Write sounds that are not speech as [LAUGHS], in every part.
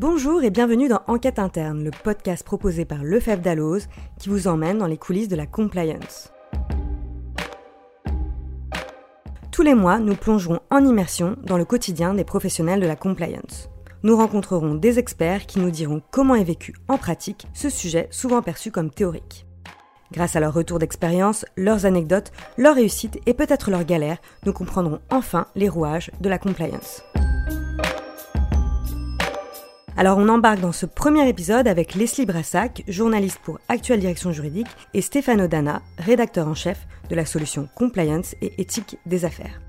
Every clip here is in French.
Bonjour et bienvenue dans Enquête interne, le podcast proposé par Lefebvre Dalloz qui vous emmène dans les coulisses de la compliance. Tous les mois, nous plongerons en immersion dans le quotidien des professionnels de la compliance. Nous rencontrerons des experts qui nous diront comment est vécu en pratique ce sujet souvent perçu comme théorique. Grâce à leur retour d'expérience, leurs anecdotes, leurs réussites et peut-être leurs galères, nous comprendrons enfin les rouages de la compliance. Alors on embarque dans ce premier épisode avec Leslie Brassac, journaliste pour Actuelle Direction Juridique, et Stéphane Dana, rédacteur en chef de la solution Compliance et éthique des affaires.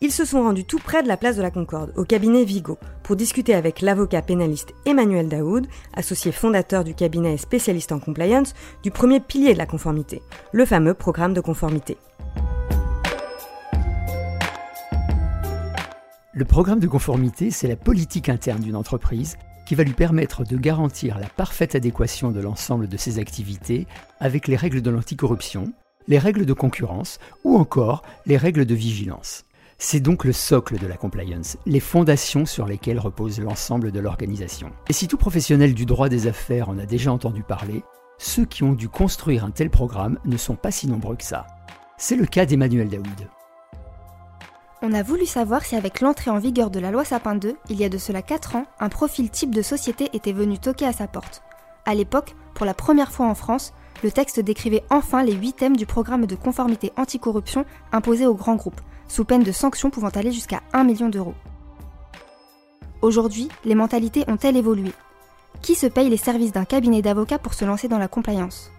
Ils se sont rendus tout près de la place de la Concorde, au cabinet Vigo, pour discuter avec l'avocat pénaliste Emmanuel Daoud, associé fondateur du cabinet et spécialiste en compliance, du premier pilier de la conformité, le fameux programme de conformité. Le programme de conformité, c'est la politique interne d'une entreprise qui va lui permettre de garantir la parfaite adéquation de l'ensemble de ses activités avec les règles de l'anticorruption, les règles de concurrence ou encore les règles de vigilance. C'est donc le socle de la compliance, les fondations sur lesquelles repose l'ensemble de l'organisation. Et si tout professionnel du droit des affaires en a déjà entendu parler, ceux qui ont dû construire un tel programme ne sont pas si nombreux que ça. C'est le cas d'Emmanuel Daoud. On a voulu savoir si avec l'entrée en vigueur de la loi Sapin 2, il y a de cela 4 ans, un profil type de société était venu toquer à sa porte. À l'époque, pour la première fois en France, le texte décrivait enfin les 8 thèmes du programme de conformité anticorruption imposé aux grands groupes, sous peine de sanctions pouvant aller jusqu'à 1 million d'euros. Aujourd'hui, les mentalités ont-elles évolué? Qui se paye les services d'un cabinet d'avocats pour se lancer dans la compliance?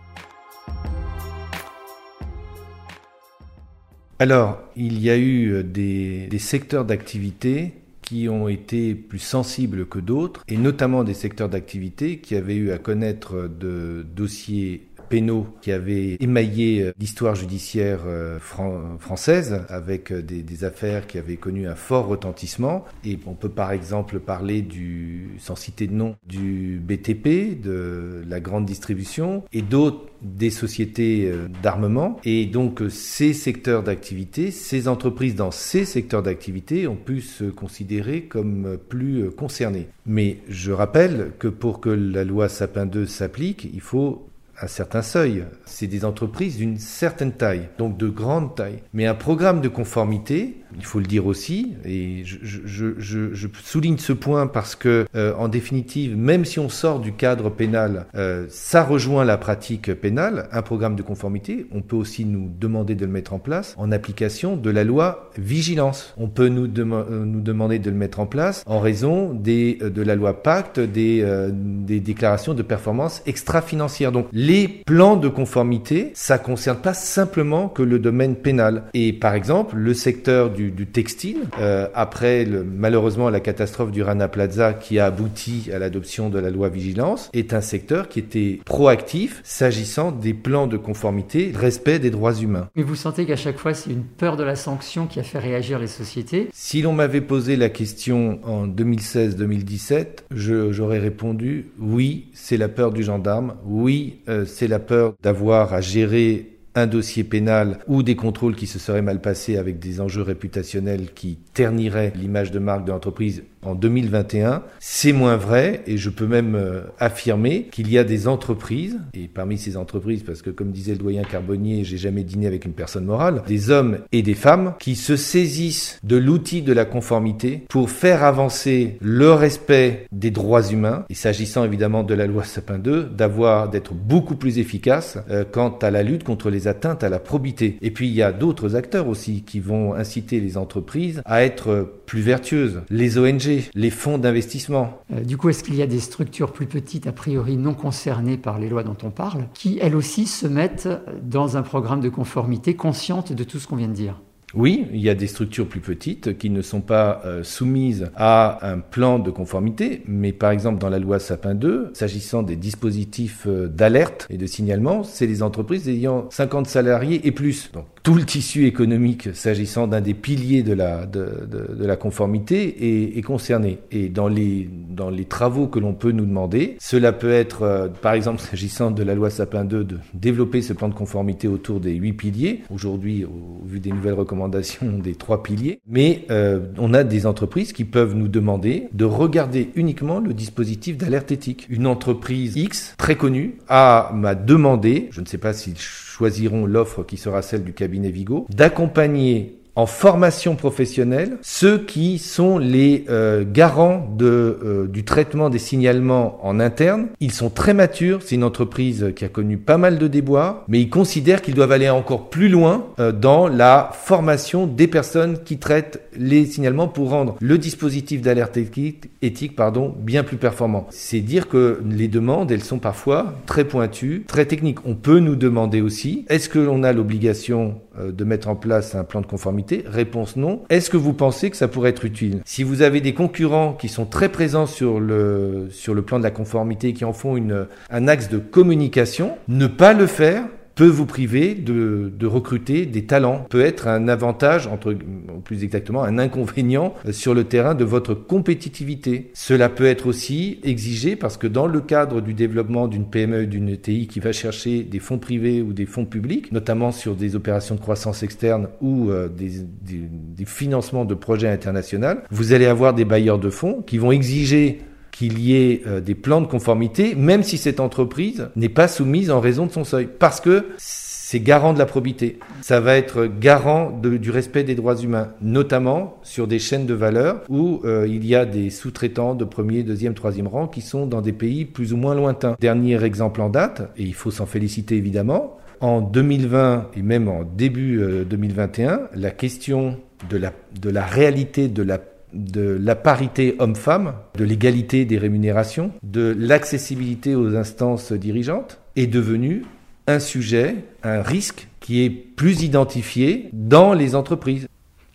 Alors, il y a eu des, des secteurs d'activité qui ont été plus sensibles que d'autres, et notamment des secteurs d'activité qui avaient eu à connaître de dossiers pénaux qui avaient émaillé euh, l'histoire judiciaire euh, française avec euh, des, affaires qui avaient connu un fort retentissement. Et on peut par exemple parler du, sans citer de nom, du BTP, de la grande distribution et d'autres des sociétés d'armement. Et donc ces secteurs d'activité, ces entreprises dans ces secteurs d'activité ont pu se considérer comme plus concernés. Mais je rappelle que pour que la loi Sapin 2 s'applique, il faut un certain seuil. C'est des entreprises d'une certaine taille, donc de grande taille. Mais un programme de conformité, il faut le dire aussi, et je, souligne ce point parce que, euh, en définitive, même si on sort du cadre pénal, euh, ça rejoint la pratique pénale. Un programme de conformité, on peut aussi nous demander de le mettre en place en application de la loi vigilance. On peut nous, euh, demander de le mettre en place en raison de la loi Pacte, des, des déclarations de performance extra-financières. Donc, les plans de conformité, ça concerne pas simplement que le domaine pénal. Et par exemple, le secteur du du, textile, euh, après le, malheureusement la catastrophe du Rana Plaza qui a abouti à l'adoption de la loi vigilance, est un secteur qui était proactif s'agissant des plans de conformité, respect des droits humains. Mais vous sentez qu'à chaque fois c'est une peur de la sanction qui a fait réagir les sociétés? Si l'on m'avait posé la question en 2016-2017, j'aurais répondu oui, c'est la peur du gendarme, oui, euh, c'est la peur d'avoir à gérer un dossier pénal ou des contrôles qui se seraient mal passés avec des enjeux réputationnels qui terniraient l'image de marque de l'entreprise en 2021. C'est moins vrai et je peux même euh, affirmer qu'il y a des entreprises, et parmi ces entreprises, parce que comme disait le doyen Carbonnier, j'ai jamais dîné avec une personne morale, des hommes et des femmes qui se saisissent de l'outil de la conformité pour faire avancer le respect des droits humains, et s'agissant évidemment de la loi Sapin 2, d'avoir, d'être beaucoup plus efficace euh, quant à la lutte contre les atteintes à la probité. Et puis il y a d'autres acteurs aussi qui vont inciter les entreprises à être plus vertueuses. Les ONG, les fonds d'investissement. Euh, du coup, est-ce qu'il y a des structures plus petites, a priori non concernées par les lois dont on parle, qui elles aussi se mettent dans un programme de conformité consciente de tout ce qu'on vient de dire? Oui, il y a des structures plus petites qui ne sont pas euh, soumises à un plan de conformité, mais par exemple dans la loi Sapin 2, s'agissant des dispositifs euh, d'alerte et de signalement, c'est les entreprises ayant 50 salariés et plus. Donc tout le tissu économique s'agissant d'un des piliers de la, de, de, de la conformité est, est, concerné. Et dans les, dans les travaux que l'on peut nous demander, cela peut être, euh, par exemple, [LAUGHS] s'agissant de la loi Sapin 2, de développer ce plan de conformité autour des huit piliers. Aujourd'hui, au vu des nouvelles recommandations, des trois piliers. Mais euh, on a des entreprises qui peuvent nous demander de regarder uniquement le dispositif d'alerte éthique. Une entreprise X, très connue, m'a demandé, je ne sais pas s'ils choisiront l'offre qui sera celle du cabinet Vigo, d'accompagner en formation professionnelle ceux qui sont les euh, garants de, euh, du traitement des signalements en interne. Ils sont très matures, c'est une entreprise qui a connu pas mal de déboires, mais ils considèrent qu'ils doivent aller encore plus loin euh, dans la formation des personnes qui traitent les signalements pour rendre le dispositif d'alerte éthique, éthique pardon, bien plus performant. C'est dire que les demandes, elles sont parfois très pointues, très techniques. On peut nous demander aussi, est-ce que l'on a l'obligation de mettre en place un plan de conformité Réponse non. Est-ce que vous pensez que ça pourrait être utile? Si vous avez des concurrents qui sont très présents sur le, sur le plan de la conformité, qui en font une, un axe de communication, ne pas le faire peut vous priver de, recruter des talents, peut être un avantage, entre, plus exactement un inconvénient sur le terrain de votre compétitivité. Cela peut être aussi exigé parce que dans le cadre du développement d'une PME, d'une ETI qui va chercher des fonds privés ou des fonds publics, notamment sur des opérations de croissance externe ou euh, des, des, des financements de projets internationaux, vous allez avoir des bailleurs de fonds qui vont exiger qu'il y ait euh, des plans de conformité, même si cette entreprise n'est pas soumise en raison de son seuil, parce que c'est garant de la probité. Ça va être garant du respect des droits humains, notamment sur des chaînes de valeur où euh, il y a des sous-traitants de premier, deuxième, troisième rang qui sont dans des pays plus ou moins lointains. Dernier exemple en date, et il faut s'en féliciter évidemment, en 2020 et même en début euh, 2021, la question la, de la réalité de la de la parité homme-femme, de l'égalité des rémunérations, de l'accessibilité aux instances dirigeantes, est devenu un sujet, un risque qui est plus identifié dans les entreprises.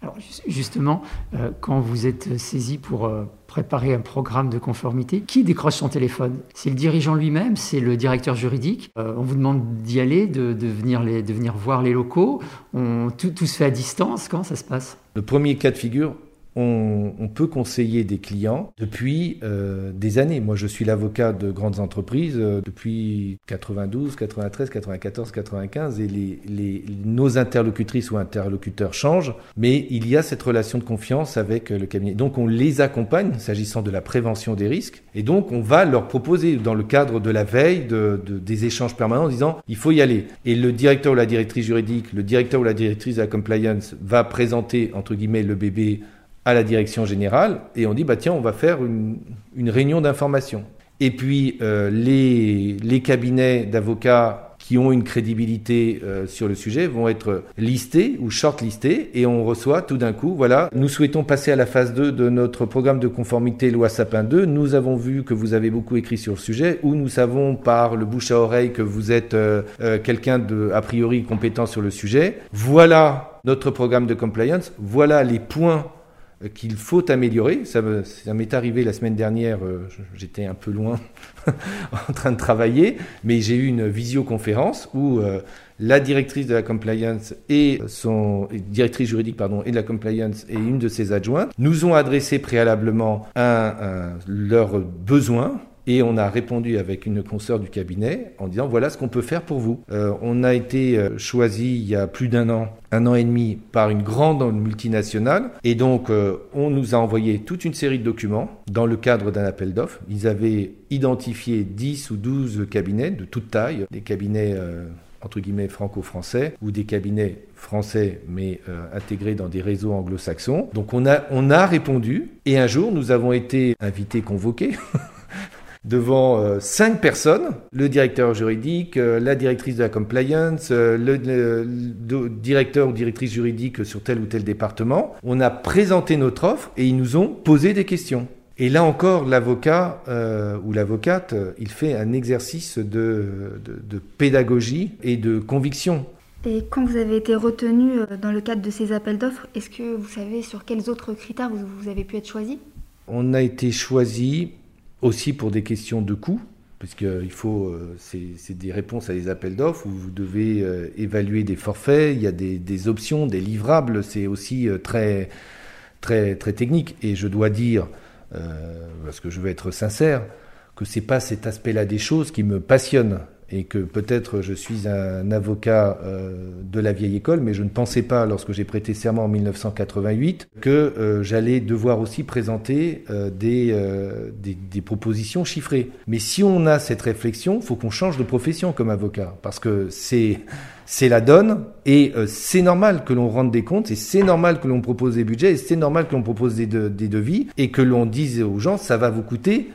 Alors justement, euh, quand vous êtes saisi pour euh, préparer un programme de conformité, qui décroche son téléphone? C'est le dirigeant lui-même, c'est le directeur juridique. Euh, on vous demande d'y aller, de, de, venir les, de venir voir les locaux. On, tout, tout se fait à distance. Comment ça se passe? Le premier cas de figure, on, peut conseiller des clients depuis euh, des années. Moi, je suis l'avocat de grandes entreprises euh, depuis 92, 93, 94, 95, et les, nos interlocutrices ou interlocuteurs changent, mais il y a cette relation de confiance avec le cabinet. Donc, on les accompagne s'agissant de la prévention des risques, et donc on va leur proposer dans le cadre de la veille, de, de, des échanges permanents, en disant il faut y aller. Et le directeur ou la directrice juridique, le directeur ou la directrice de la compliance va présenter entre guillemets le bébé à la direction générale et on dit bah tiens on va faire une, réunion d'information. Et puis euh, les, les cabinets d'avocats qui ont une crédibilité euh, sur le sujet vont être listés ou shortlistés et on reçoit tout d'un coup, voilà, nous souhaitons passer à la phase 2 de notre programme de conformité loi Sapin 2. Nous avons vu que vous avez beaucoup écrit sur le sujet ou nous savons par le bouche à oreille que vous êtes euh, quelqu'un de a priori compétent sur le sujet. Voilà notre programme de compliance, voilà les points qu'il faut améliorer. Ça, m'est arrivé la semaine dernière, euh, j'étais un peu loin [LAUGHS] en train de travailler, mais j'ai eu une visioconférence où euh, la directrice de la compliance et son directrice juridique pardon et de la compliance et une de ses adjointes nous ont adressé préalablement leurs besoins et on a répondu avec une consoeur du cabinet en disant voilà ce qu'on peut faire pour vous. Euh, on a été euh, choisi il y a plus d'un an, un an et demi, par une grande multinationale. Et donc euh, on nous a envoyé toute une série de documents dans le cadre d'un appel d'offres. Ils avaient identifié 10 ou 12 cabinets de toute taille, des cabinets entre guillemets franco-français ou des cabinets français mais intégrés dans des réseaux anglo-saxons. Donc on a, on a répondu et un jour nous avons été invités, convoqués [LAUGHS] devant euh, cinq personnes, le directeur juridique, euh, la directrice de la compliance, euh, le, le, le, directeur ou directrice juridique sur tel ou tel département. On a présenté notre offre et ils nous ont posé des questions. Et là encore, l'avocat euh, ou l'avocate, il fait un exercice de, de, de, pédagogie et de conviction. Et quand vous avez été retenu dans le cadre de ces appels d'offres, est-ce que vous savez sur quels autres critères vous, vous avez pu être choisi? On a été choisi aussi pour des questions de coût, puisqu'il faut, c'est des réponses à des appels d'offres où vous devez évaluer des forfaits, il y a des, des options, des livrables, c'est aussi très, très, très technique. Et je dois dire, parce que je veux être sincère, que c'est pas cet aspect-là des choses qui me passionne et que peut-être je suis un avocat euh, de la vieille école, mais je ne pensais pas, lorsque j'ai prêté serment en 1988, que euh, j'allais devoir aussi présenter euh, des, des, propositions chiffrées. Mais si on a cette réflexion, faut qu'on change de profession comme avocat, parce que c'est c'est la donne, et c'est normal que l'on rende des comptes, et c'est normal que l'on propose des budgets, et c'est normal que l'on propose des, des devis, et que l'on dise aux gens, ça va vous coûter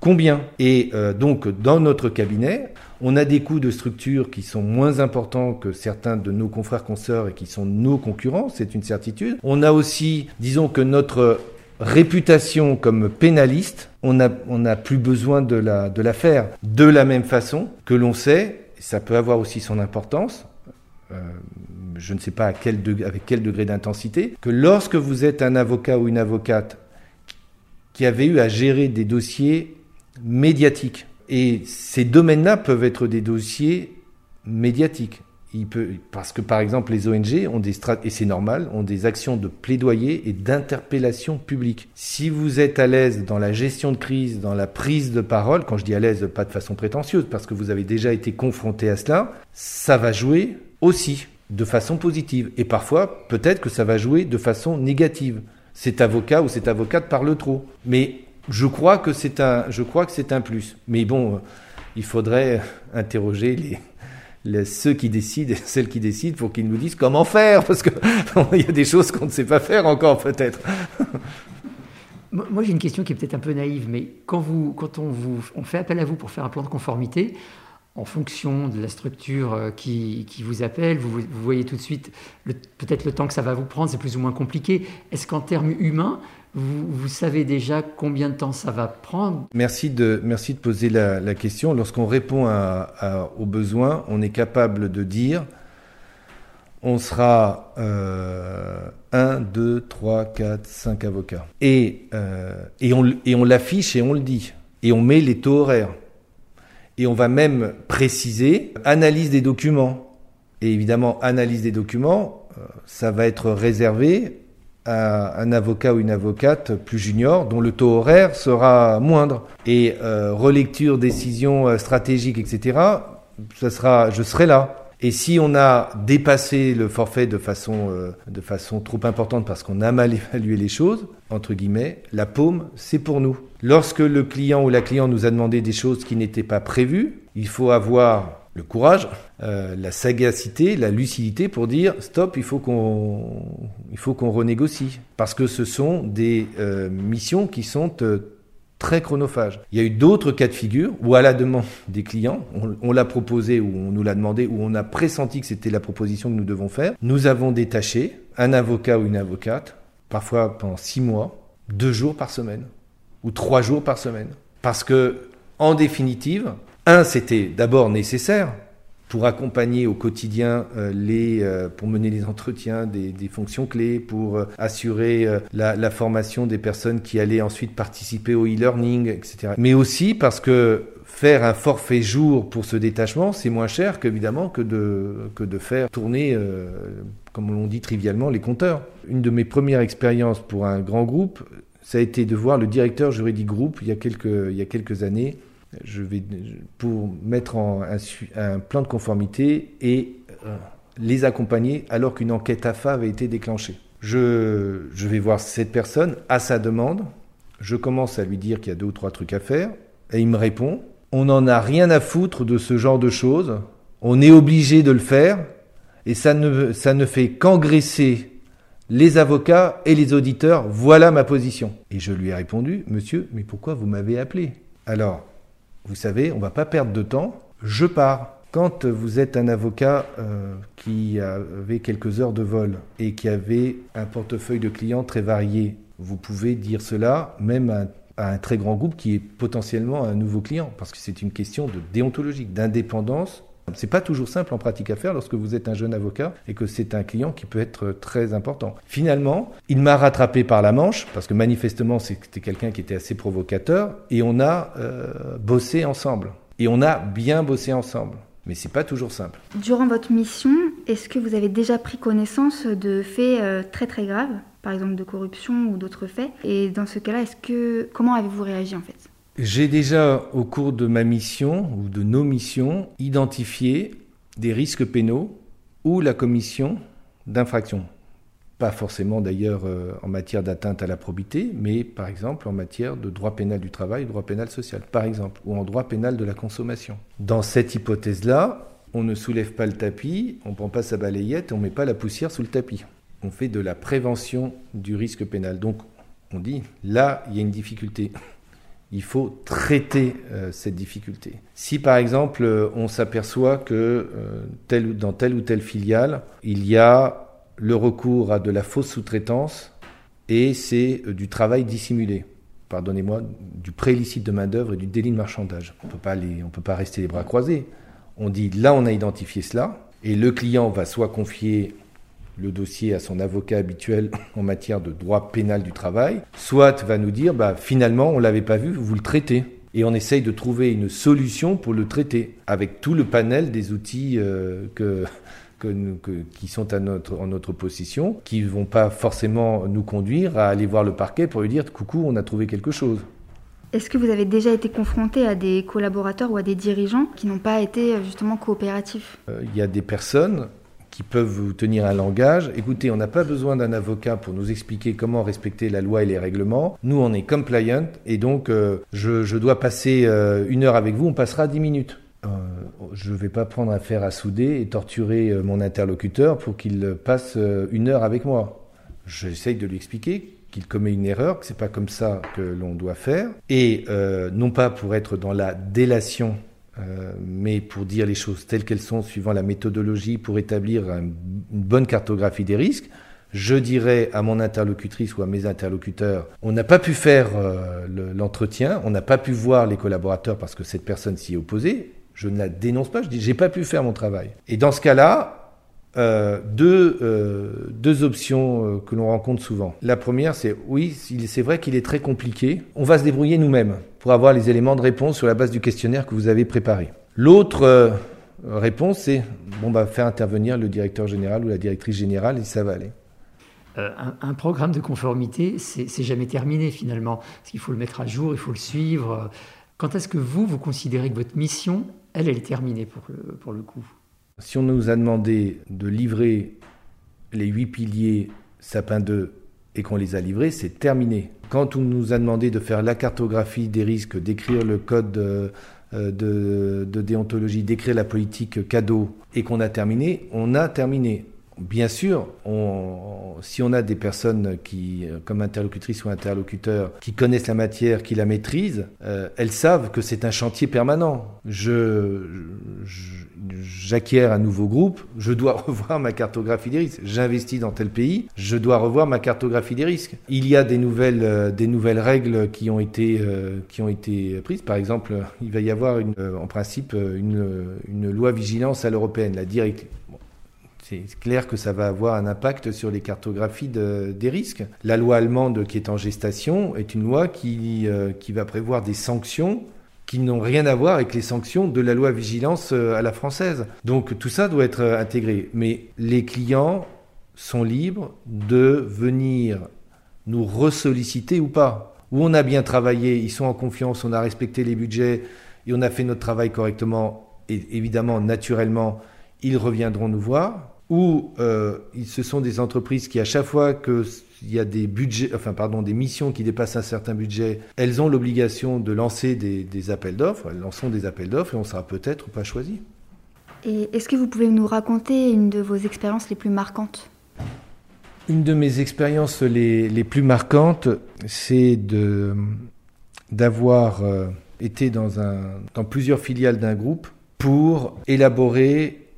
combien Et donc, dans notre cabinet, on a des coûts de structure qui sont moins importants que certains de nos confrères consoeurs et qui sont nos concurrents, c'est une certitude. On a aussi, disons que notre réputation comme pénaliste, on n'a on a plus besoin de la, de la faire. De la même façon que l'on sait, ça peut avoir aussi son importance, euh, je ne sais pas à quel avec quel degré d'intensité, que lorsque vous êtes un avocat ou une avocate qui avait eu à gérer des dossiers médiatiques, et ces domaines-là peuvent être des dossiers médiatiques. Il peut, parce que par exemple les ONG ont des et c'est normal, ont des actions de plaidoyer et d'interpellation publique. Si vous êtes à l'aise dans la gestion de crise, dans la prise de parole, quand je dis à l'aise, pas de façon prétentieuse, parce que vous avez déjà été confronté à cela, ça va jouer aussi de façon positive. Et parfois, peut-être que ça va jouer de façon négative. Cet avocat ou cette avocate parle trop. Mais je crois que c'est un, je crois que c'est un plus. Mais bon, euh, il faudrait interroger les, ceux qui décident celles qui décident pour qu'ils nous disent comment faire, parce qu'il y a des choses qu'on ne sait pas faire encore peut-être. [LAUGHS] Moi, j'ai une question qui est peut-être un peu naïve, mais quand, vous, quand on, vous, on fait appel à vous pour faire un plan de conformité, en fonction de la structure euh, qui, vous appelle, vous, voyez tout de suite peut-être le temps que ça va vous prendre, c'est plus ou moins compliqué. Est-ce qu'en termes humains, vous, savez déjà combien de temps ça va prendre? Merci de, poser la, question. Lorsqu'on répond aux besoins, on est capable de dire on sera euh, 1, 2, 3, 4, 5 avocats. Euh, et on, et on l'affiche et on le dit. Et on met les taux horaires. Et on va même préciser analyse des documents. Et évidemment, analyse des documents, euh, ça va être réservé à un avocat ou une avocate plus junior dont le taux horaire sera moindre. Et euh, relecture, décision euh, stratégique, etc., ça sera, je serai là. Et si on a dépassé le forfait de façon, de façon trop importante parce qu'on a mal [LAUGHS] évalué les choses, entre guillemets, la paume, c'est pour nous. Lorsque le client ou la cliente nous a demandé des choses qui n'étaient pas prévues, il faut avoir le courage, euh, la sagacité, la lucidité pour dire stop, il faut qu'on renégocie. Parce que ce sont des euh, missions qui sont euh, très chronophages. Il y a eu d'autres cas de figure où à la demande des clients, on, l'a proposé ou on nous l'a demandé ou on a pressenti que c'était la proposition que nous devons faire, nous avons détaché un avocat ou une avocate, parfois pendant six mois, deux jours par semaine ou trois jours par semaine, parce que en définitive, un, c'était d'abord nécessaire pour accompagner au quotidien euh, les, euh, pour mener les entretiens des, fonctions clés, pour euh, assurer la, formation des personnes qui allaient ensuite participer au e-learning, etc. Mais aussi parce que faire un forfait jour pour ce détachement, c'est moins cher qu'évidemment que de, que de faire tourner, comme on dit trivialement, les compteurs. Une de mes premières expériences pour un grand groupe, ça a été de voir le directeur juridique groupe il y a quelques, il y a quelques années je vais, pour mettre en un, plan de conformité et euh, les accompagner alors qu'une enquête AFA avait été déclenchée. Je, je vais voir cette personne à sa demande. Je commence à lui dire qu'il y a deux ou trois trucs à faire. Et il me répond On n'en a rien à foutre de ce genre de choses. On est obligé de le faire. Et ça ne, ça ne fait qu'engraisser les avocats et les auditeurs. Voilà ma position. Et je lui ai répondu Monsieur, mais pourquoi vous m'avez appelé? Alors, vous savez, on ne va pas perdre de temps, je pars. Quand vous êtes un avocat euh, qui avait quelques heures de vol et qui avait un portefeuille de clients très varié, vous pouvez dire cela même à, un très grand groupe qui est potentiellement un nouveau client, parce que c'est une question de déontologique, d'indépendance C'est pas toujours simple en pratique à faire lorsque vous êtes un jeune avocat et que c'est un client qui peut être très important. Finalement, il m'a rattrapé par la manche parce que manifestement c'était quelqu'un qui était assez provocateur et on a euh, bossé ensemble. Et on a bien bossé ensemble. Mais c'est pas toujours simple. Durant votre mission, est-ce que vous avez déjà pris connaissance de faits euh, très très graves, par exemple de corruption ou d'autres faits? Et dans ce cas-là, est-ce que comment avez-vous réagi en fait? J'ai déjà, au cours de ma mission ou de nos missions, identifié des risques pénaux ou la commission d'infractions. Pas forcément d'ailleurs euh, en matière d'atteinte à la probité, mais par exemple en matière de droit pénal du travail, droit pénal social, par exemple, ou en droit pénal de la consommation. Dans cette hypothèse-là, on ne soulève pas le tapis, on ne prend pas sa balayette, on ne met pas la poussière sous le tapis. On fait de la prévention du risque pénal. Donc on dit, là, il y a une difficulté. Il faut traiter euh, cette difficulté. Si par exemple euh, on s'aperçoit que dans telle ou telle filiale, il y a le recours à de la fausse sous-traitance et c'est euh, du travail dissimulé. Pardonnez-moi, du prélicite de main-d'œuvre et du délit de marchandage. On ne peut pas rester les bras croisés. On dit là, on a identifié cela, et le client va soit confier le dossier à son avocat habituel [LAUGHS] en matière de droit pénal du travail, soit va nous dire bah, finalement, on ne l'avait pas vu, vous le traitez. Et on essaye de trouver une solution pour le traiter, avec tout le panel des outils euh, que, qui sont à notre, en notre possession, qui ne vont pas forcément nous conduire à aller voir le parquet pour lui dire coucou, on a trouvé quelque chose. Est-ce que vous avez déjà été confronté à des collaborateurs ou à des dirigeants qui n'ont pas été euh, justement coopératifs? Euh, Il y a des personnes qui peuvent vous tenir un langage. Écoutez, on n'a pas besoin d'un avocat pour nous expliquer comment respecter la loi et les règlements. Nous, on est compliant et donc euh, je, dois passer une heure avec vous, on passera dix minutes. Euh, je ne vais pas prendre affaire à souder et torturer euh, mon interlocuteur pour qu'il passe euh, une heure avec moi. J'essaye de lui expliquer qu'il commet une erreur, que c'est pas comme ça que l'on doit faire, et non pas pour être dans la délation, mais pour dire les choses telles qu'elles sont, suivant la méthodologie, pour établir une bonne cartographie des risques. Je dirais à mon interlocutrice ou à mes interlocuteurs, on n'a pas pu faire l'entretien, on n'a pas pu voir les collaborateurs parce que cette personne s'y est opposée, je ne la dénonce pas, je dis j'ai pas pu faire mon travail. Et dans ce cas-là, euh, deux, euh, deux options euh, que l'on rencontre souvent. La première, c'est oui, c'est vrai qu'il est très compliqué. On va se débrouiller nous-mêmes pour avoir les éléments de réponse sur la base du questionnaire que vous avez préparé. L'autre réponse, c'est bon, bah, faire intervenir le directeur général ou la directrice générale et ça va aller. un, programme de conformité, c'est jamais terminé finalement. Parce qu'il faut le mettre à jour, il faut le suivre. Quand est-ce que vous, vous considérez que votre mission elle, elle est terminée pour le coup? Si on nous a demandé de livrer les huit piliers Sapin 2 et qu'on les a livrés, c'est terminé. Quand on nous a demandé de faire la cartographie des risques, d'écrire le code euh, de, de déontologie, d'écrire la politique cadeau et qu'on a terminé, on a terminé. Bien sûr, si on a des personnes qui, euh, comme interlocutrices ou interlocuteurs, qui connaissent la matière, qui la maîtrisent, euh, elles savent que c'est un chantier permanent. Je, j'acquiers un nouveau groupe, je dois [LAUGHS] revoir ma cartographie des risques. J'investis dans tel pays, je dois revoir ma cartographie des risques. Il y a des nouvelles, euh, des nouvelles règles qui ont été, qui ont été prises. Par exemple, il va y avoir une, en principe une, une loi vigilance à l'européenne, la directive c'est clair que ça va avoir un impact sur les cartographies des risques. La loi allemande qui est en gestation est une loi qui, euh, qui va prévoir des sanctions qui n'ont rien à voir avec les sanctions de la loi vigilance euh, à la française. Donc tout ça doit être euh, intégré. Mais les clients sont libres de venir nous ressolliciter ou pas. Où on a bien travaillé, ils sont en confiance, on a respecté les budgets et on a fait notre travail correctement. Et évidemment, naturellement, ils reviendront nous voir où euh, ce sont des entreprises qui, à chaque fois qu'il y a des budgets, enfin pardon, des missions qui dépassent un certain budget, elles ont l'obligation de lancer des, appels d'offres. Elles lanceront des appels d'offres et on sera peut-être pas choisi. Et est-ce que vous pouvez nous raconter une de vos expériences les plus marquantes? Une de mes expériences les, plus marquantes, c'est de d'avoir euh, été dans, un, dans plusieurs filiales d'un groupe pour élaborer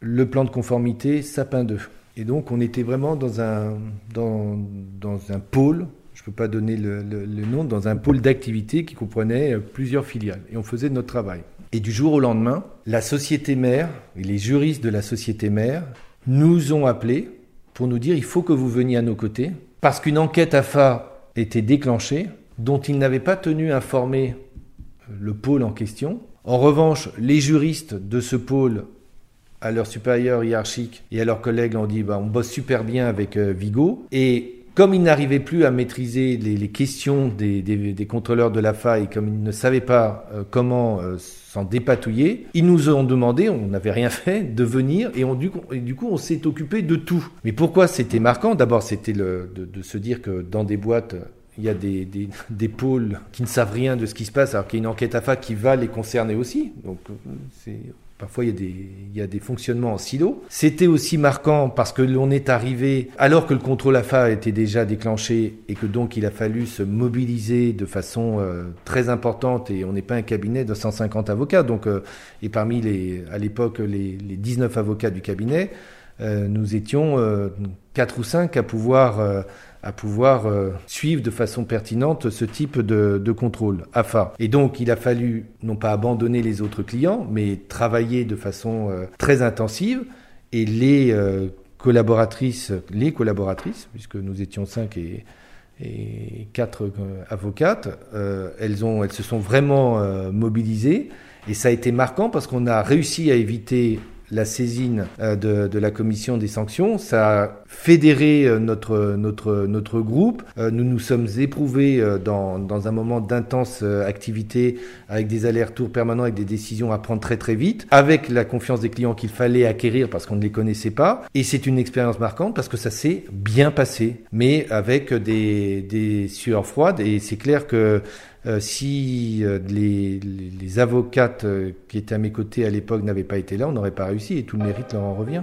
le plan de conformité Sapin 2. Et donc on était vraiment dans un, dans, dans un pôle, je ne peux pas donner le, le, nom, dans un pôle d'activité qui comprenait plusieurs filiales. Et on faisait notre travail. Et du jour au lendemain, la société mère et les juristes de la société mère nous ont appelés pour nous dire il faut que vous veniez à nos côtés parce qu'une enquête AFA était déclenchée dont ils n'avaient pas tenu informer le pôle en question. En revanche, les juristes de ce pôle à leurs supérieurs hiérarchiques et à leurs collègues ont dit bah, on bosse super bien avec euh, Vigo et comme ils n'arrivaient plus à maîtriser les, questions des, contrôleurs de la faille, comme ils ne savaient pas euh, comment euh, s'en dépatouiller, ils nous ont demandé, on n'avait rien fait, de venir et, on, du, coup, on s'est occupé de tout. Mais pourquoi c'était marquant? D'abord c'était de, de, se dire que dans des boîtes il y a des, des, pôles qui ne savent rien de ce qui se passe, alors qu'il y a une enquête AFA qui va les concerner aussi. Donc, c'est Parfois, il y, a des, fonctionnements en silo. C'était aussi marquant parce que l'on est arrivé, alors que le contrôle AFA était déjà déclenché et que donc il a fallu se mobiliser de façon euh, très importante et on n'est pas un cabinet de 150 avocats. Donc, euh, et parmi les, à l'époque, les, les 19 avocats du cabinet, euh, nous étions quatre ou cinq à pouvoir à pouvoir euh, suivre de façon pertinente ce type de, contrôle AFA. Et donc il a fallu non pas abandonner les autres clients, mais travailler de façon euh, très intensive et les euh, collaboratrices, les collaboratrices, puisque nous étions cinq et, et quatre avocates, elles, ont, elles se sont vraiment mobilisées et ça a été marquant parce qu'on a réussi à éviter la saisine euh, de, la commission des sanctions. Ça fédéré euh, notre, notre, notre groupe. Euh, nous nous sommes éprouvés dans, dans un moment d'intense activité avec des allers-retours permanents, avec des décisions à prendre très très vite, avec la confiance des clients qu'il fallait acquérir parce qu'on ne les connaissait pas. Et c'est une expérience marquante parce que ça s'est bien passé, mais avec des, des sueurs froides. Et c'est clair que euh, si euh, les, les, avocates euh, qui étaient à mes côtés à l'époque n'avaient pas été là, on n'aurait pas réussi et tout le mérite leur en revient.